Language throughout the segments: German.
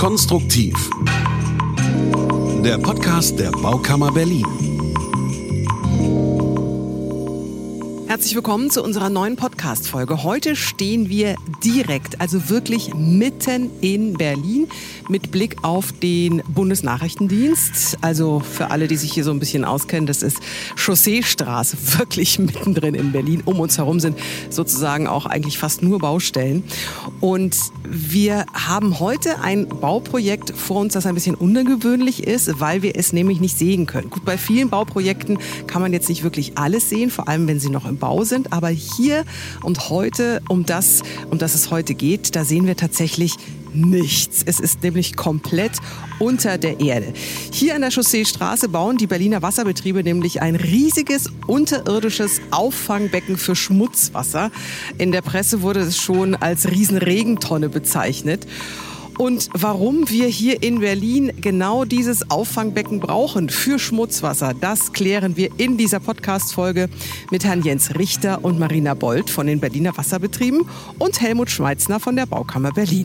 Konstruktiv. Der Podcast der Baukammer Berlin. Herzlich willkommen zu unserer neuen Podcast-Folge. Heute stehen wir direkt, also wirklich mitten in Berlin mit Blick auf den Bundesnachrichtendienst. Also für alle, die sich hier so ein bisschen auskennen, das ist Chausseestraße, wirklich mittendrin in Berlin. Um uns herum sind sozusagen auch eigentlich fast nur Baustellen. Und wir haben heute ein Bauprojekt vor uns, das ein bisschen ungewöhnlich ist, weil wir es nämlich nicht sehen können. Gut, bei vielen Bauprojekten kann man jetzt nicht wirklich alles sehen, vor allem wenn sie noch im Bau sind. Aber hier und heute, um das, um das es heute geht, da sehen wir tatsächlich nichts. Es ist nämlich komplett unter der Erde. Hier an der Chausseestraße bauen die Berliner Wasserbetriebe nämlich ein riesiges unterirdisches Auffangbecken für Schmutzwasser. In der Presse wurde es schon als Riesenregentonne bezeichnet. Und warum wir hier in Berlin genau dieses Auffangbecken brauchen für Schmutzwasser, das klären wir in dieser Podcast-Folge mit Herrn Jens Richter und Marina Bold von den Berliner Wasserbetrieben und Helmut Schmeitzner von der Baukammer Berlin.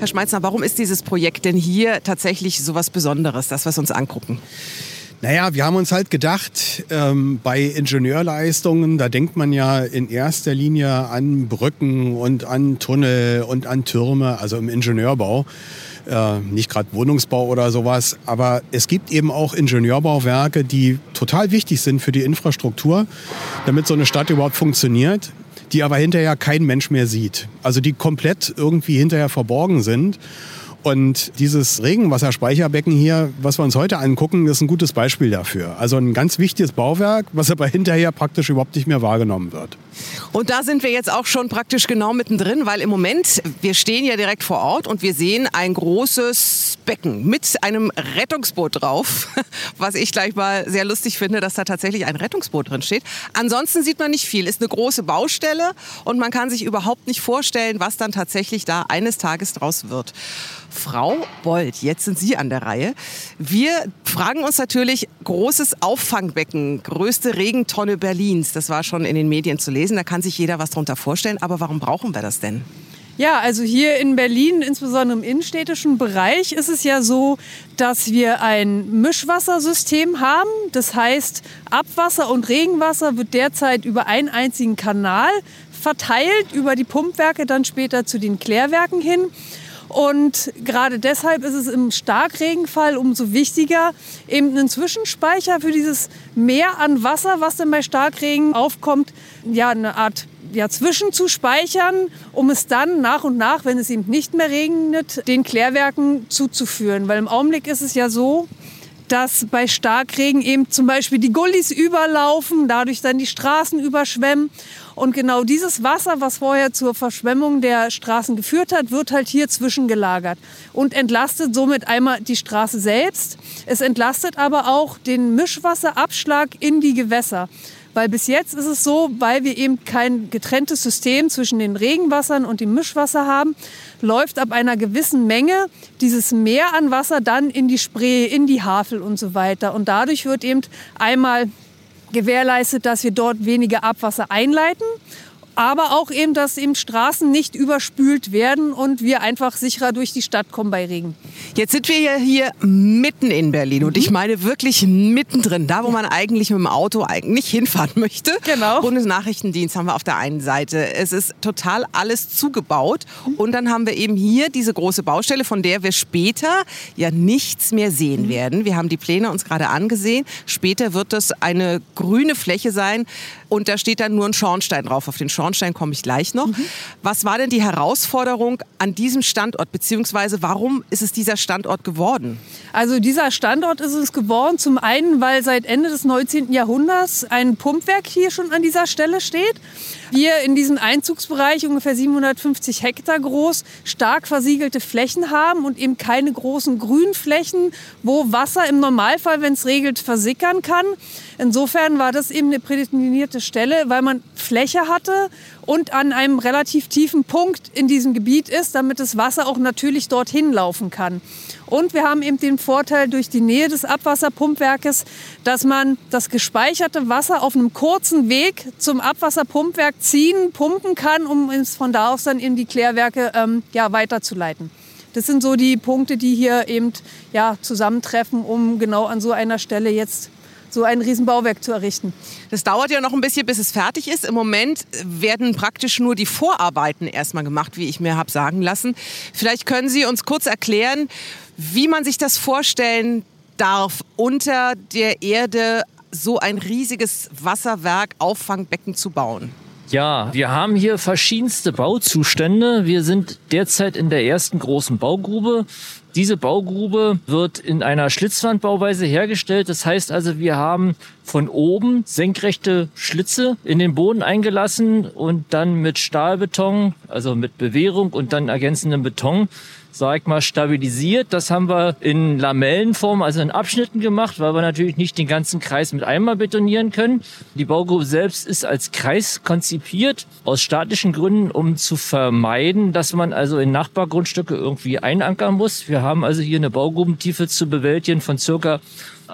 Herr Schmeitzner, warum ist dieses Projekt denn hier tatsächlich so was Besonderes, das wir uns angucken? Naja, wir haben uns halt gedacht, ähm, bei Ingenieurleistungen, da denkt man ja in erster Linie an Brücken und an Tunnel und an Türme, also im Ingenieurbau. Äh, nicht gerade Wohnungsbau oder sowas, aber es gibt eben auch Ingenieurbauwerke, die total wichtig sind für die Infrastruktur, damit so eine Stadt überhaupt funktioniert, die aber hinterher kein Mensch mehr sieht. Also die komplett irgendwie hinterher verborgen sind. Und dieses Regenwasserspeicherbecken hier, was wir uns heute angucken, ist ein gutes Beispiel dafür. Also ein ganz wichtiges Bauwerk, was aber hinterher praktisch überhaupt nicht mehr wahrgenommen wird. Und da sind wir jetzt auch schon praktisch genau mittendrin, weil im Moment, wir stehen ja direkt vor Ort und wir sehen ein großes Becken mit einem Rettungsboot drauf, was ich gleich mal sehr lustig finde, dass da tatsächlich ein Rettungsboot drin steht. Ansonsten sieht man nicht viel, ist eine große Baustelle und man kann sich überhaupt nicht vorstellen, was dann tatsächlich da eines Tages draus wird. Frau Bold, jetzt sind Sie an der Reihe. Wir fragen uns natürlich, großes Auffangbecken, größte Regentonne Berlins, das war schon in den Medien zu lesen, da kann sich jeder was darunter vorstellen, aber warum brauchen wir das denn? Ja, also hier in Berlin, insbesondere im innenstädtischen Bereich, ist es ja so, dass wir ein Mischwassersystem haben. Das heißt, Abwasser und Regenwasser wird derzeit über einen einzigen Kanal verteilt, über die Pumpwerke dann später zu den Klärwerken hin. Und gerade deshalb ist es im Starkregenfall umso wichtiger, eben einen Zwischenspeicher für dieses Mehr an Wasser, was dann bei Starkregen aufkommt, ja, eine Art ja, zwischen zu speichern, um es dann nach und nach, wenn es eben nicht mehr regnet, den Klärwerken zuzuführen. Weil im Augenblick ist es ja so, dass bei Starkregen eben zum Beispiel die Gullis überlaufen, dadurch dann die Straßen überschwemmen. Und genau dieses Wasser, was vorher zur Verschwemmung der Straßen geführt hat, wird halt hier zwischengelagert und entlastet somit einmal die Straße selbst. Es entlastet aber auch den Mischwasserabschlag in die Gewässer. Weil bis jetzt ist es so, weil wir eben kein getrenntes System zwischen den Regenwassern und dem Mischwasser haben, läuft ab einer gewissen Menge dieses Mehr an Wasser dann in die Spree, in die Havel und so weiter. Und dadurch wird eben einmal gewährleistet, dass wir dort weniger Abwasser einleiten aber auch eben, dass eben Straßen nicht überspült werden und wir einfach sicherer durch die Stadt kommen bei Regen. Jetzt sind wir ja hier mitten in Berlin und ich mhm. meine wirklich mittendrin, da wo man eigentlich mit dem Auto eigentlich hinfahren möchte. Genau. Bundesnachrichtendienst haben wir auf der einen Seite. Es ist total alles zugebaut und dann haben wir eben hier diese große Baustelle, von der wir später ja nichts mehr sehen mhm. werden. Wir haben die Pläne uns gerade angesehen. Später wird das eine grüne Fläche sein und da steht dann nur ein Schornstein drauf. Auf den Schornstein komme ich gleich noch. Mhm. Was war denn die Herausforderung an diesem Standort, beziehungsweise warum ist es dieser Standort geworden? Also dieser Standort ist es geworden, zum einen, weil seit Ende des 19. Jahrhunderts ein Pumpwerk hier schon an dieser Stelle steht. Wir in diesem Einzugsbereich, ungefähr 750 Hektar groß, stark versiegelte Flächen haben und eben keine großen Grünflächen, wo Wasser im Normalfall, wenn es regelt, versickern kann. Insofern war das eben eine prädestinierte Stelle, weil man Fläche hatte und an einem relativ tiefen Punkt in diesem Gebiet ist, damit das Wasser auch natürlich dorthin laufen kann. Und wir haben eben den Vorteil durch die Nähe des Abwasserpumpwerkes, dass man das gespeicherte Wasser auf einem kurzen Weg zum Abwasserpumpwerk ziehen, pumpen kann, um es von da aus dann in die Klärwerke ähm, ja, weiterzuleiten. Das sind so die Punkte, die hier eben ja, zusammentreffen, um genau an so einer Stelle jetzt so ein Riesenbauwerk zu errichten. Das dauert ja noch ein bisschen, bis es fertig ist. Im Moment werden praktisch nur die Vorarbeiten erstmal gemacht, wie ich mir habe sagen lassen. Vielleicht können Sie uns kurz erklären, wie man sich das vorstellen darf, unter der Erde so ein riesiges Wasserwerk, Auffangbecken zu bauen. Ja, wir haben hier verschiedenste Bauzustände. Wir sind derzeit in der ersten großen Baugrube. Diese Baugrube wird in einer Schlitzwandbauweise hergestellt. Das heißt also, wir haben von oben senkrechte Schlitze in den Boden eingelassen und dann mit Stahlbeton, also mit Bewehrung und dann ergänzendem Beton sag mal, stabilisiert. Das haben wir in Lamellenform, also in Abschnitten gemacht, weil wir natürlich nicht den ganzen Kreis mit einmal betonieren können. Die Baugrube selbst ist als Kreis konzipiert, aus statischen Gründen, um zu vermeiden, dass man also in Nachbargrundstücke irgendwie einankern muss. Wir haben also hier eine Baugrubentiefe zu bewältigen von circa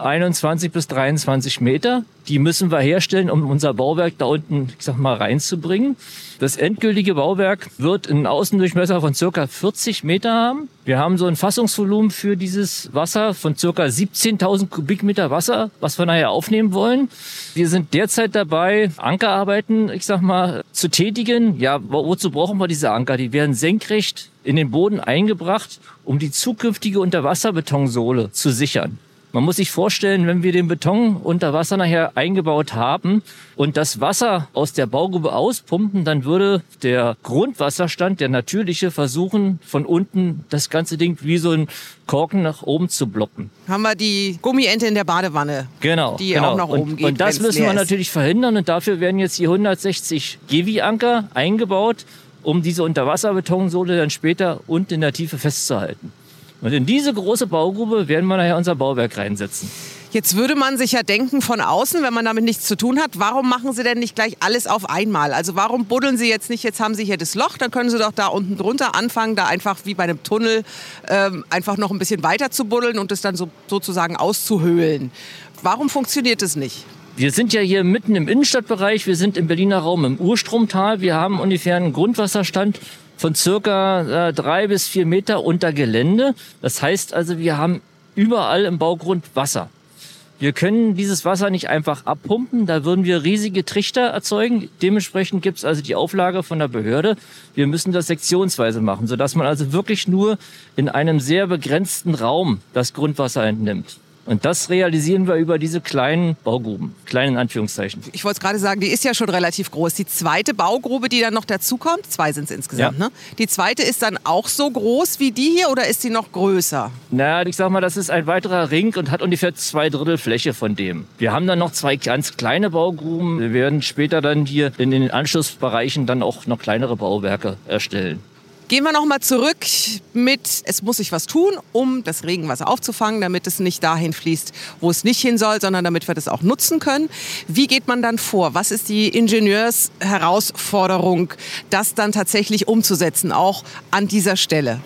21 bis 23 Meter. Die müssen wir herstellen, um unser Bauwerk da unten, ich sag mal, reinzubringen. Das endgültige Bauwerk wird einen Außendurchmesser von circa 40 Meter haben. Wir haben so ein Fassungsvolumen für dieses Wasser von circa 17.000 Kubikmeter Wasser, was wir nachher aufnehmen wollen. Wir sind derzeit dabei, Ankerarbeiten, ich sag mal, zu tätigen. Ja, wozu brauchen wir diese Anker? Die werden senkrecht in den Boden eingebracht, um die zukünftige Unterwasserbetonsole zu sichern. Man muss sich vorstellen, wenn wir den Beton unter Wasser nachher eingebaut haben und das Wasser aus der Baugrube auspumpen, dann würde der Grundwasserstand, der natürliche, versuchen, von unten das ganze Ding wie so ein Korken nach oben zu blocken. Haben wir die Gummiente in der Badewanne, genau, die genau. auch nach oben und, geht. Und das müssen wir natürlich verhindern und dafür werden jetzt die 160 Gewi-Anker eingebaut, um diese Unterwasserbetonsole dann später unten in der Tiefe festzuhalten. Und in diese große Baugrube werden wir nachher unser Bauwerk reinsetzen. Jetzt würde man sich ja denken von außen, wenn man damit nichts zu tun hat, warum machen Sie denn nicht gleich alles auf einmal? Also warum buddeln Sie jetzt nicht, jetzt haben Sie hier das Loch, dann können Sie doch da unten drunter anfangen, da einfach wie bei einem Tunnel ähm, einfach noch ein bisschen weiter zu buddeln und es dann so, sozusagen auszuhöhlen. Warum funktioniert das nicht? Wir sind ja hier mitten im Innenstadtbereich, wir sind im Berliner Raum im Urstromtal, wir haben ungefähr einen Grundwasserstand von circa äh, drei bis vier Meter unter Gelände. Das heißt also, wir haben überall im Baugrund Wasser. Wir können dieses Wasser nicht einfach abpumpen, da würden wir riesige Trichter erzeugen. Dementsprechend gibt es also die Auflage von der Behörde, wir müssen das sektionsweise machen, sodass man also wirklich nur in einem sehr begrenzten Raum das Grundwasser entnimmt. Und das realisieren wir über diese kleinen Baugruben, kleinen Anführungszeichen. Ich wollte gerade sagen, die ist ja schon relativ groß. Die zweite Baugrube, die dann noch dazukommt, zwei sind es insgesamt, Ja. ne? Die zweite ist dann auch so groß wie die hier oder ist die noch größer? Na, ich sag mal, das ist ein weiterer Ring und hat ungefähr zwei Drittel Fläche von dem. Wir haben dann noch zwei ganz kleine Baugruben. Wir werden später dann hier in den Anschlussbereichen dann auch noch kleinere Bauwerke erstellen. Gehen wir noch mal zurück mit, es muss sich was tun, um das Regenwasser aufzufangen, damit es nicht dahin fließt, wo es nicht hin soll, sondern damit wir das auch nutzen können. Wie geht man dann vor? Was ist die Ingenieursherausforderung, das dann tatsächlich umzusetzen, auch an dieser Stelle?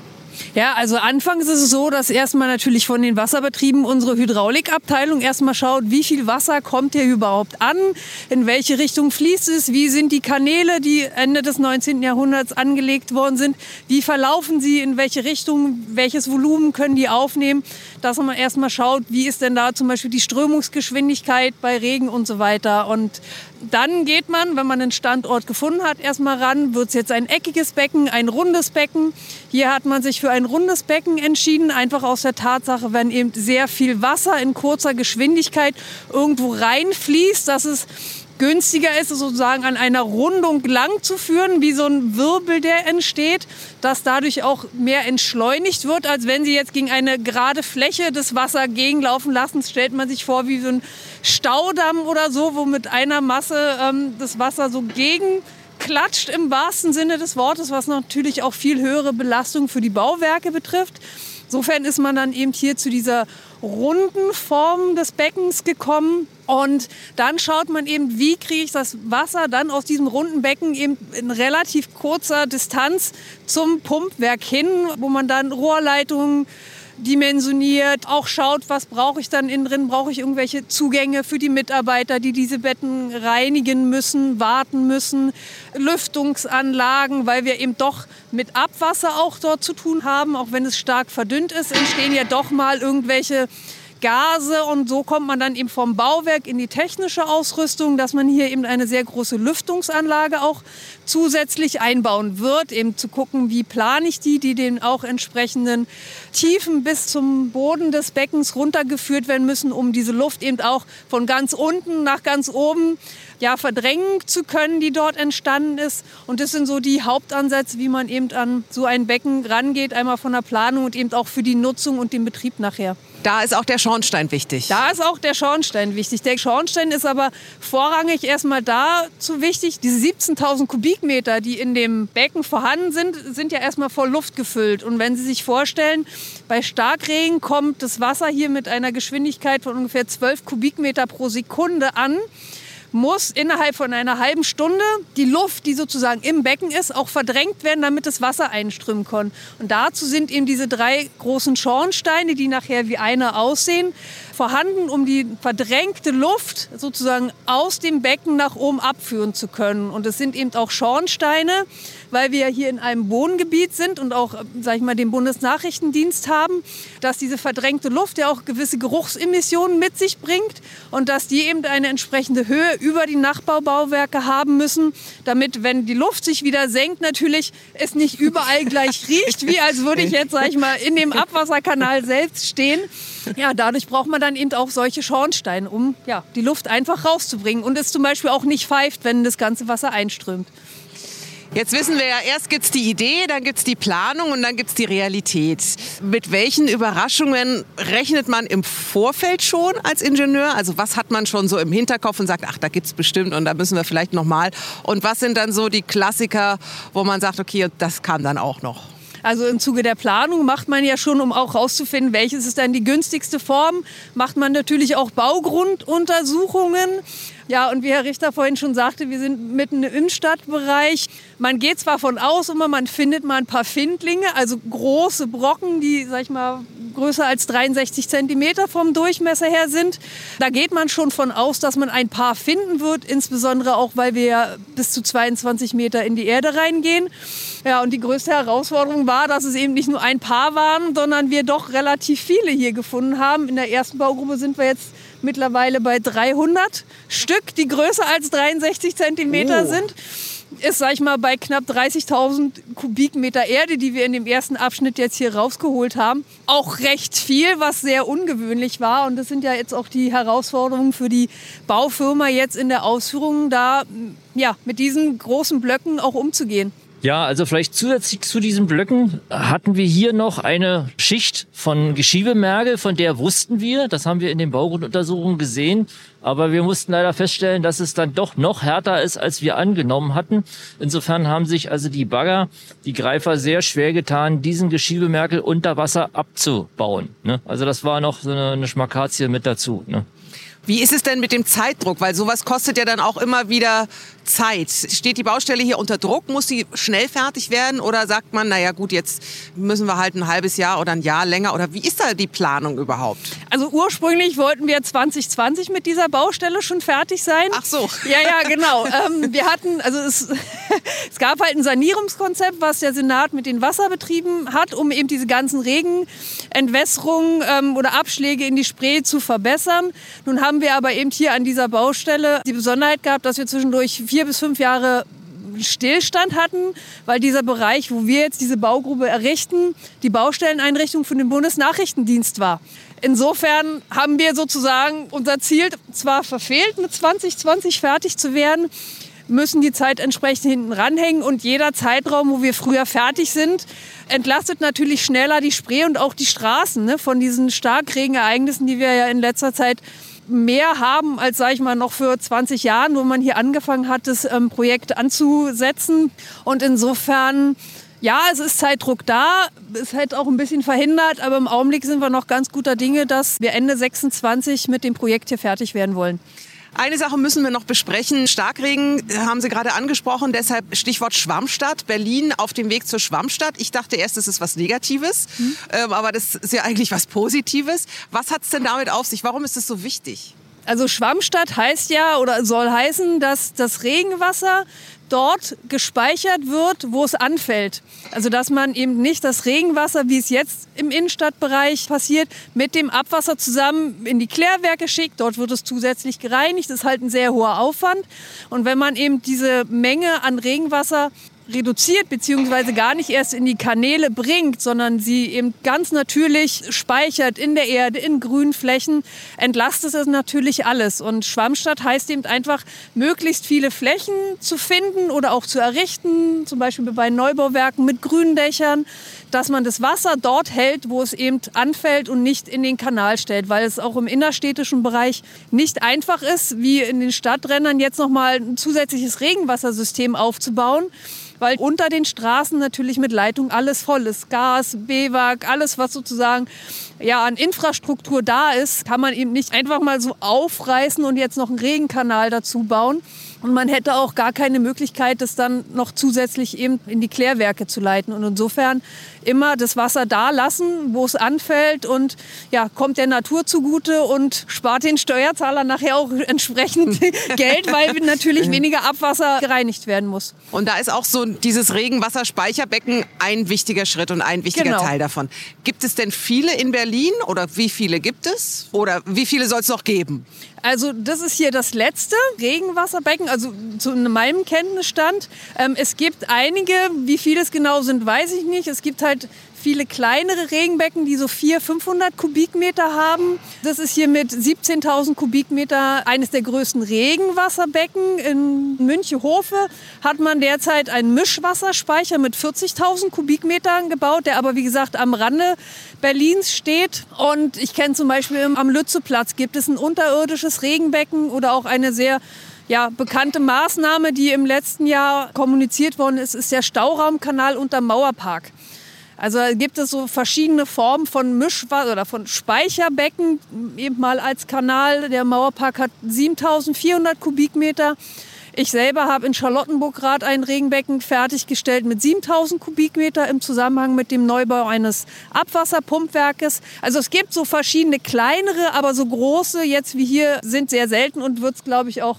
Ja, also anfangs ist es so, dass erstmal natürlich von den Wasserbetrieben unsere Hydraulikabteilung erstmal schaut, wie viel Wasser kommt hier überhaupt an, in welche Richtung fließt es, wie sind die Kanäle, die Ende des 19. Jahrhunderts angelegt worden sind, wie verlaufen sie, in welche Richtung, welches Volumen können die aufnehmen, dass man erstmal schaut, wie ist denn da zum Beispiel die Strömungsgeschwindigkeit bei Regen und so weiter. Und dann geht man, wenn man einen Standort gefunden hat, erstmal ran, wird es jetzt ein eckiges Becken, ein rundes Becken. Hier hat man sich für ein rundes Becken entschieden, einfach aus der Tatsache, wenn eben sehr viel Wasser in kurzer Geschwindigkeit irgendwo reinfließt, dass es günstiger ist, sozusagen an einer Rundung lang zu führen, wie so ein Wirbel, der entsteht, dass dadurch auch mehr entschleunigt wird, als wenn Sie jetzt gegen eine gerade Fläche das Wasser gegenlaufen lassen. Stellt man sich vor wie so ein Staudamm oder so, wo mit einer Masse ähm, das Wasser so gegen klatscht im wahrsten Sinne des Wortes, was natürlich auch viel höhere Belastung für die Bauwerke betrifft. Insofern ist man dann eben hier zu dieser runden Form des Beckens gekommen. Und dann schaut man eben, wie kriege ich das Wasser dann aus diesem runden Becken eben in relativ kurzer Distanz zum Pumpwerk hin, wo man dann Rohrleitungen dimensioniert, auch schaut, was brauche ich dann innen drin, brauche ich irgendwelche Zugänge für die Mitarbeiter, die diese Betten reinigen müssen, warten müssen, Lüftungsanlagen, weil wir eben doch mit Abwasser auch dort zu tun haben, auch wenn es stark verdünnt ist, entstehen ja doch mal irgendwelche Gase und so kommt man dann eben vom Bauwerk in die technische Ausrüstung, dass man hier eben eine sehr große Lüftungsanlage auch zusätzlich einbauen wird, eben zu gucken, wie plane ich die, die den auch entsprechenden Tiefen bis zum Boden des Beckens runtergeführt werden müssen, um diese Luft eben auch von ganz unten nach ganz oben ja, verdrängen zu können, die dort entstanden ist. Und das sind so die Hauptansätze, wie man eben an so ein Becken rangeht, einmal von der Planung und eben auch für die Nutzung und den Betrieb nachher. Da ist auch der Schornstein wichtig. Da ist auch der Schornstein wichtig. Der Schornstein ist aber vorrangig erstmal dazu wichtig. Diese 17.000 Kubikmeter, die in dem Becken vorhanden sind, sind ja erstmal voll Luft gefüllt. Und wenn Sie sich vorstellen, bei Starkregen kommt das Wasser hier mit einer Geschwindigkeit von ungefähr 12 Kubikmeter pro Sekunde an muss innerhalb von einer halben Stunde die Luft, die sozusagen im Becken ist, auch verdrängt werden, damit das Wasser einströmen kann. Und dazu sind eben diese drei großen Schornsteine, die nachher wie eine aussehen, vorhanden, um die verdrängte Luft sozusagen aus dem Becken nach oben abführen zu können. Und es sind eben auch Schornsteine, weil wir hier in einem Wohngebiet sind und auch, sag ich mal, den Bundesnachrichtendienst haben, dass diese verdrängte Luft ja auch gewisse Geruchsemissionen mit sich bringt und dass die eben eine entsprechende Höhe über die Nachbaubauwerke haben müssen, damit, wenn die Luft sich wieder senkt, natürlich es nicht überall gleich riecht, wie als würde ich jetzt, sag ich mal, in dem Abwasserkanal selbst stehen. Ja, dadurch braucht man dann eben auch solche Schornsteine, um ja, die Luft einfach rauszubringen und es zum Beispiel auch nicht pfeift, wenn das ganze Wasser einströmt. Jetzt wissen wir ja, erst gibt es die Idee, dann gibt es die Planung und dann gibt es die Realität. Mit welchen Überraschungen rechnet man im Vorfeld schon als Ingenieur? Also was hat man schon so im Hinterkopf und sagt, ach, da gibt es bestimmt und da müssen wir vielleicht nochmal. Und was sind dann so die Klassiker, wo man sagt, okay, das kam dann auch noch? Also im Zuge der Planung macht man ja schon, um auch herauszufinden, welches ist dann die günstigste Form, macht man natürlich auch Baugrunduntersuchungen. Ja, und wie Herr Richter vorhin schon sagte, wir sind mitten im Stadtbereich. Man geht zwar von aus, immer man findet mal ein paar Findlinge, also große Brocken, die, sag ich mal, größer als 63 Zentimeter vom Durchmesser her sind. Da geht man schon von aus, dass man ein paar finden wird, insbesondere auch, weil wir ja bis zu 22 Meter in die Erde reingehen. Ja, und die größte Herausforderung war, dass es eben nicht nur ein paar waren, sondern wir doch relativ viele hier gefunden haben. In der ersten Baugruppe sind wir jetzt mittlerweile bei 300 Stück, die größer als 63 Zentimeter oh. sind. Ist, sag ich mal, bei knapp 30.000 Kubikmeter Erde, die wir in dem ersten Abschnitt jetzt hier rausgeholt haben, auch recht viel, was sehr ungewöhnlich war. Und das sind ja jetzt auch die Herausforderungen für die Baufirma jetzt in der Ausführung, da ja, mit diesen großen Blöcken auch umzugehen. Ja, also vielleicht zusätzlich zu diesen Blöcken hatten wir hier noch eine Schicht von Geschiebemergel, von der wussten wir, das haben wir in den Baugrunduntersuchungen gesehen, aber wir mussten leider feststellen, dass es dann doch noch härter ist, als wir angenommen hatten. Insofern haben sich also die Bagger, die Greifer sehr schwer getan, diesen Geschiebemerkel unter Wasser abzubauen. Ne? Also das war noch so eine, Schmakazie mit dazu. Ne? Wie ist es denn mit dem Zeitdruck? Weil sowas kostet ja dann auch immer wieder Zeit. Steht die Baustelle hier unter Druck? Muss sie schnell fertig werden? Oder sagt man, naja gut, jetzt müssen wir halt ein halbes Jahr oder ein Jahr länger? Oder wie ist da die Planung überhaupt? Also ursprünglich wollten wir 2020 mit dieser Baustelle schon fertig sein. Ach so. Ja, ja, genau. ähm, wir hatten, also es, es gab halt ein Sanierungskonzept, was der Senat mit den Wasserbetrieben hat, um eben diese ganzen Regenentwässerungen ähm, oder Abschläge in die Spree zu verbessern. Nun haben wir aber eben hier an dieser Baustelle die Besonderheit gehabt, dass wir zwischendurch vier bis fünf Jahre Stillstand hatten, weil dieser Bereich, wo wir jetzt diese Baugruppe errichten, die Baustelleneinrichtung für den Bundesnachrichtendienst war. Insofern haben wir sozusagen unser Ziel zwar verfehlt, mit 2020 fertig zu werden, müssen die Zeit entsprechend hinten ranhängen und jeder Zeitraum, wo wir früher fertig sind, entlastet natürlich schneller die Spree und auch die Straßen ne, von diesen Starkregenereignissen, die wir ja in letzter Zeit mehr haben als, sage ich mal, noch für 20 Jahren, wo man hier angefangen hat, das ähm, Projekt anzusetzen. Und insofern, ja, es ist Zeitdruck da, ist halt auch ein bisschen verhindert, aber im Augenblick sind wir noch ganz guter Dinge, dass wir Ende 26 mit dem Projekt hier fertig werden wollen. Eine Sache müssen wir noch besprechen. Starkregen haben Sie gerade angesprochen, deshalb Stichwort Schwammstadt. Berlin auf dem Weg zur Schwammstadt. Ich dachte erst, es ist was Negatives, mhm. ähm, aber das ist ja eigentlich was Positives. Was hat es denn damit auf sich? Warum ist es so wichtig? Also Schwammstadt heißt ja oder soll heißen, dass das Regenwasser dort gespeichert wird, wo es anfällt. Also dass man eben nicht das Regenwasser, wie es jetzt im Innenstadtbereich passiert, mit dem Abwasser zusammen in die Klärwerke schickt. Dort wird es zusätzlich gereinigt. Das ist halt ein sehr hoher Aufwand. Und wenn man eben diese Menge an Regenwasser reduziert beziehungsweise gar nicht erst in die Kanäle bringt, sondern sie eben ganz natürlich speichert in der Erde, in grünen Flächen, entlastet es natürlich alles. Und Schwammstadt heißt eben einfach, möglichst viele Flächen zu finden oder auch zu errichten, zum Beispiel bei Neubauwerken mit grünen Dächern, dass man das Wasser dort hält, wo es eben anfällt und nicht in den Kanal stellt, weil es auch im innerstädtischen Bereich nicht einfach ist, wie in den Stadträndern jetzt nochmal ein zusätzliches Regenwassersystem aufzubauen weil unter den Straßen natürlich mit Leitung alles voll ist. Gas, BWAG, alles, was sozusagen ja, an Infrastruktur da ist, kann man eben nicht einfach mal so aufreißen und jetzt noch einen Regenkanal dazu bauen. Und man hätte auch gar keine Möglichkeit, das dann noch zusätzlich eben in die Klärwerke zu leiten. Und insofern immer das Wasser da lassen, wo es anfällt und ja, kommt der Natur zugute und spart den Steuerzahler nachher auch entsprechend Geld, weil natürlich weniger Abwasser gereinigt werden muss. Und da ist auch so dieses Regenwasserspeicherbecken ein wichtiger Schritt und ein wichtiger genau. Teil davon. Gibt es denn viele in Berlin oder wie viele gibt es? Oder wie viele soll es noch geben? Also das ist hier das letzte Regenwasserbecken, also zu meinem Kenntnisstand. Ähm, es gibt einige, wie viele es genau sind, weiß ich nicht. Es gibt halt viele kleinere Regenbecken, die so 400, 500 Kubikmeter haben. Das ist hier mit 17.000 Kubikmeter eines der größten Regenwasserbecken. In Münchehofe hat man derzeit einen Mischwasserspeicher mit 40.000 Kubikmetern gebaut, der aber wie gesagt am Rande Berlins steht. Und ich kenne zum Beispiel am Lützeplatz gibt es ein unterirdisches Regenbecken oder auch eine sehr ja, bekannte Maßnahme, die im letzten Jahr kommuniziert worden ist, ist der Stauraumkanal unter Mauerpark. Also gibt es so verschiedene Formen von Mischwasser oder von Speicherbecken, eben mal als Kanal. Der Mauerpark hat 7400 Kubikmeter. Ich selber habe in Charlottenburg gerade ein Regenbecken fertiggestellt mit 7000 Kubikmeter im Zusammenhang mit dem Neubau eines Abwasserpumpwerkes. Also es gibt so verschiedene kleinere, aber so große jetzt wie hier sind sehr selten und wird es, glaube ich, auch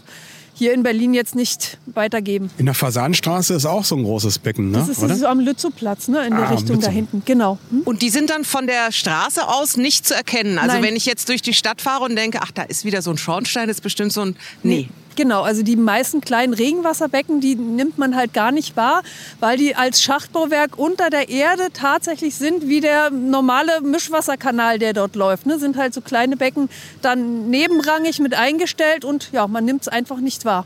hier in Berlin jetzt nicht weitergeben. In der Fasanstraße ist auch so ein großes Becken, ne? Das ist oder? so am Lützowplatz, ne? in der ah, Richtung da hinten, genau. Hm? Und die sind dann von der Straße aus nicht zu erkennen? Also Nein. wenn ich jetzt durch die Stadt fahre und denke, ach, da ist wieder so ein Schornstein, das ist bestimmt so ein... Nee. Genau, also die meisten kleinen Regenwasserbecken, die nimmt man halt gar nicht wahr, weil die als Schachtbauwerk unter der Erde tatsächlich sind, wie der normale Mischwasserkanal, der dort läuft. Ne? Sind halt so kleine Becken dann nebenrangig mit eingestellt und ja, man nimmt es einfach nicht wahr.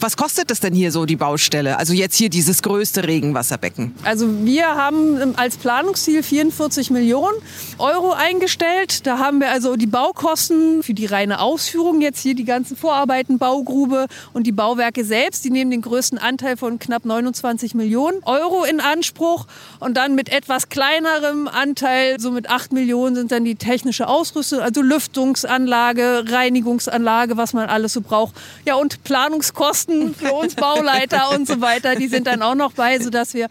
Was kostet das denn hier so, die Baustelle? Also jetzt hier dieses größte Regenwasserbecken. Also wir haben als Planungsziel 44 Millionen Euro eingestellt. Da haben wir also die Baukosten für die reine Ausführung, jetzt hier die ganzen Vorarbeiten, Baugrube und die Bauwerke selbst. Die nehmen den größten Anteil von knapp 29 Millionen Euro in Anspruch. Und dann mit etwas kleinerem Anteil, so mit 8 Millionen, sind dann die technische Ausrüstung, also Lüftungsanlage, Reinigungsanlage, was man alles so braucht. Ja, und Planungskosten Kosten für uns Bauleiter und so weiter, die sind dann auch noch bei, sodass wir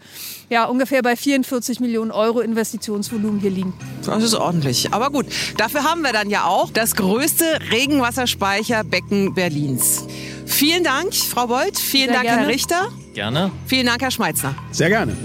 ja, ungefähr bei 44 Millionen Euro Investitionsvolumen hier liegen. Das ist ordentlich. Aber gut, dafür haben wir dann ja auch das größte Regenwasserspeicherbecken Berlins. Vielen Dank, Frau Bold. Vielen Sehr Dank, gerne. Herr Richter. Gerne. Vielen Dank, Herr Schmeitzner. Sehr gerne.